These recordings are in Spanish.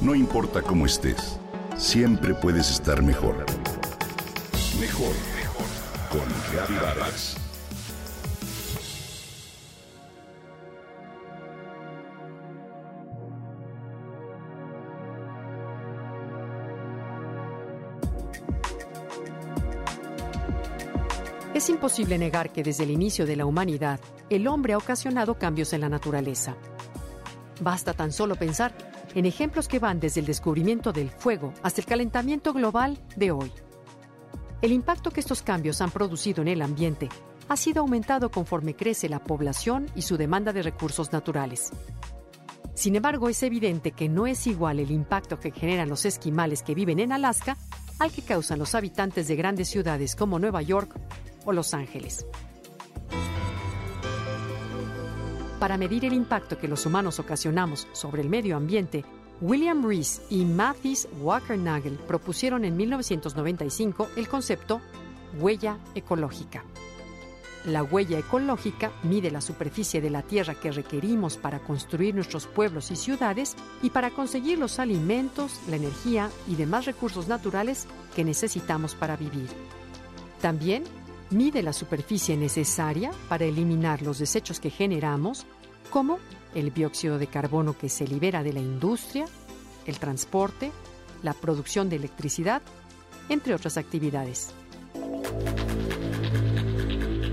No importa cómo estés, siempre puedes estar mejor. Mejor, mejor. Con Vargas. Es imposible negar que desde el inicio de la humanidad, el hombre ha ocasionado cambios en la naturaleza. Basta tan solo pensar en ejemplos que van desde el descubrimiento del fuego hasta el calentamiento global de hoy. El impacto que estos cambios han producido en el ambiente ha sido aumentado conforme crece la población y su demanda de recursos naturales. Sin embargo, es evidente que no es igual el impacto que generan los esquimales que viven en Alaska al que causan los habitantes de grandes ciudades como Nueva York o Los Ángeles. Para medir el impacto que los humanos ocasionamos sobre el medio ambiente, William Rees y Mathis Wackernagel propusieron en 1995 el concepto huella ecológica. La huella ecológica mide la superficie de la tierra que requerimos para construir nuestros pueblos y ciudades y para conseguir los alimentos, la energía y demás recursos naturales que necesitamos para vivir. También mide la superficie necesaria para eliminar los desechos que generamos, como el dióxido de carbono que se libera de la industria, el transporte, la producción de electricidad, entre otras actividades.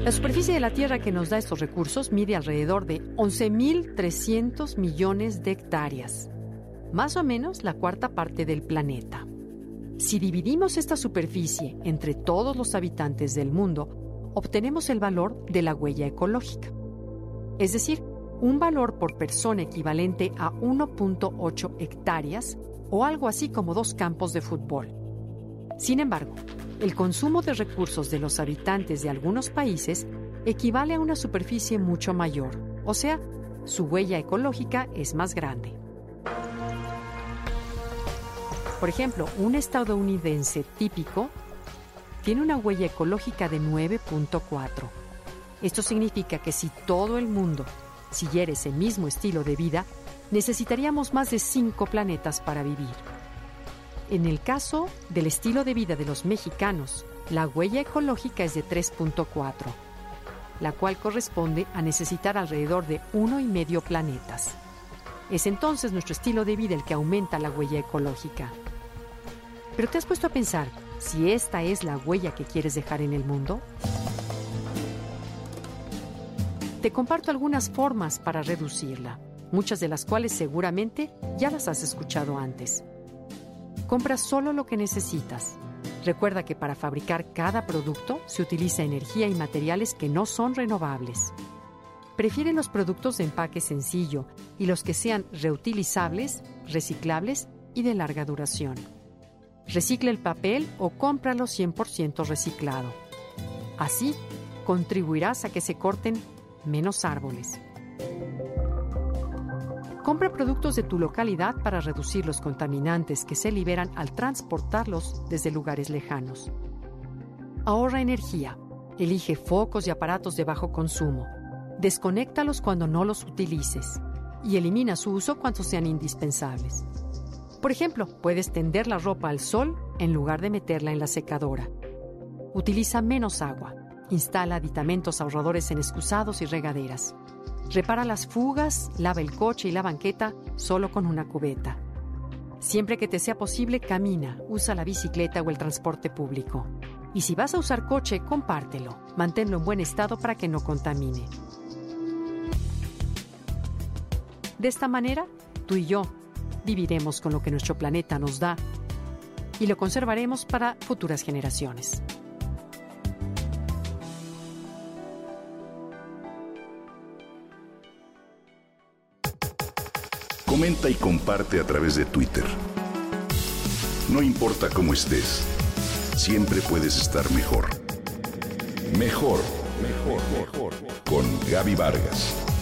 La superficie de la Tierra que nos da estos recursos mide alrededor de 11.300 millones de hectáreas, más o menos la cuarta parte del planeta. Si dividimos esta superficie entre todos los habitantes del mundo, obtenemos el valor de la huella ecológica. Es decir, un valor por persona equivalente a 1.8 hectáreas o algo así como dos campos de fútbol. Sin embargo, el consumo de recursos de los habitantes de algunos países equivale a una superficie mucho mayor, o sea, su huella ecológica es más grande. Por ejemplo, un estadounidense típico tiene una huella ecológica de 9.4. Esto significa que si todo el mundo siguiera ese mismo estilo de vida, necesitaríamos más de cinco planetas para vivir. En el caso del estilo de vida de los mexicanos, la huella ecológica es de 3.4, la cual corresponde a necesitar alrededor de uno y medio planetas. Es entonces nuestro estilo de vida el que aumenta la huella ecológica. Pero ¿te has puesto a pensar si esta es la huella que quieres dejar en el mundo? Te comparto algunas formas para reducirla, muchas de las cuales seguramente ya las has escuchado antes. Compra solo lo que necesitas. Recuerda que para fabricar cada producto se utiliza energía y materiales que no son renovables. Prefiere los productos de empaque sencillo y los que sean reutilizables, reciclables y de larga duración. Recicla el papel o cómpralo 100% reciclado. Así, contribuirás a que se corten menos árboles. Compra productos de tu localidad para reducir los contaminantes que se liberan al transportarlos desde lugares lejanos. Ahorra energía. Elige focos y aparatos de bajo consumo. Desconéctalos cuando no los utilices y elimina su uso cuando sean indispensables. Por ejemplo, puedes tender la ropa al sol en lugar de meterla en la secadora. Utiliza menos agua. Instala aditamentos ahorradores en excusados y regaderas. Repara las fugas, lava el coche y la banqueta solo con una cubeta. Siempre que te sea posible, camina, usa la bicicleta o el transporte público. Y si vas a usar coche, compártelo. Manténlo en buen estado para que no contamine. De esta manera, tú y yo viviremos con lo que nuestro planeta nos da y lo conservaremos para futuras generaciones. Comenta y comparte a través de Twitter. No importa cómo estés, siempre puedes estar mejor. Mejor, mejor, mejor. Con Gaby Vargas.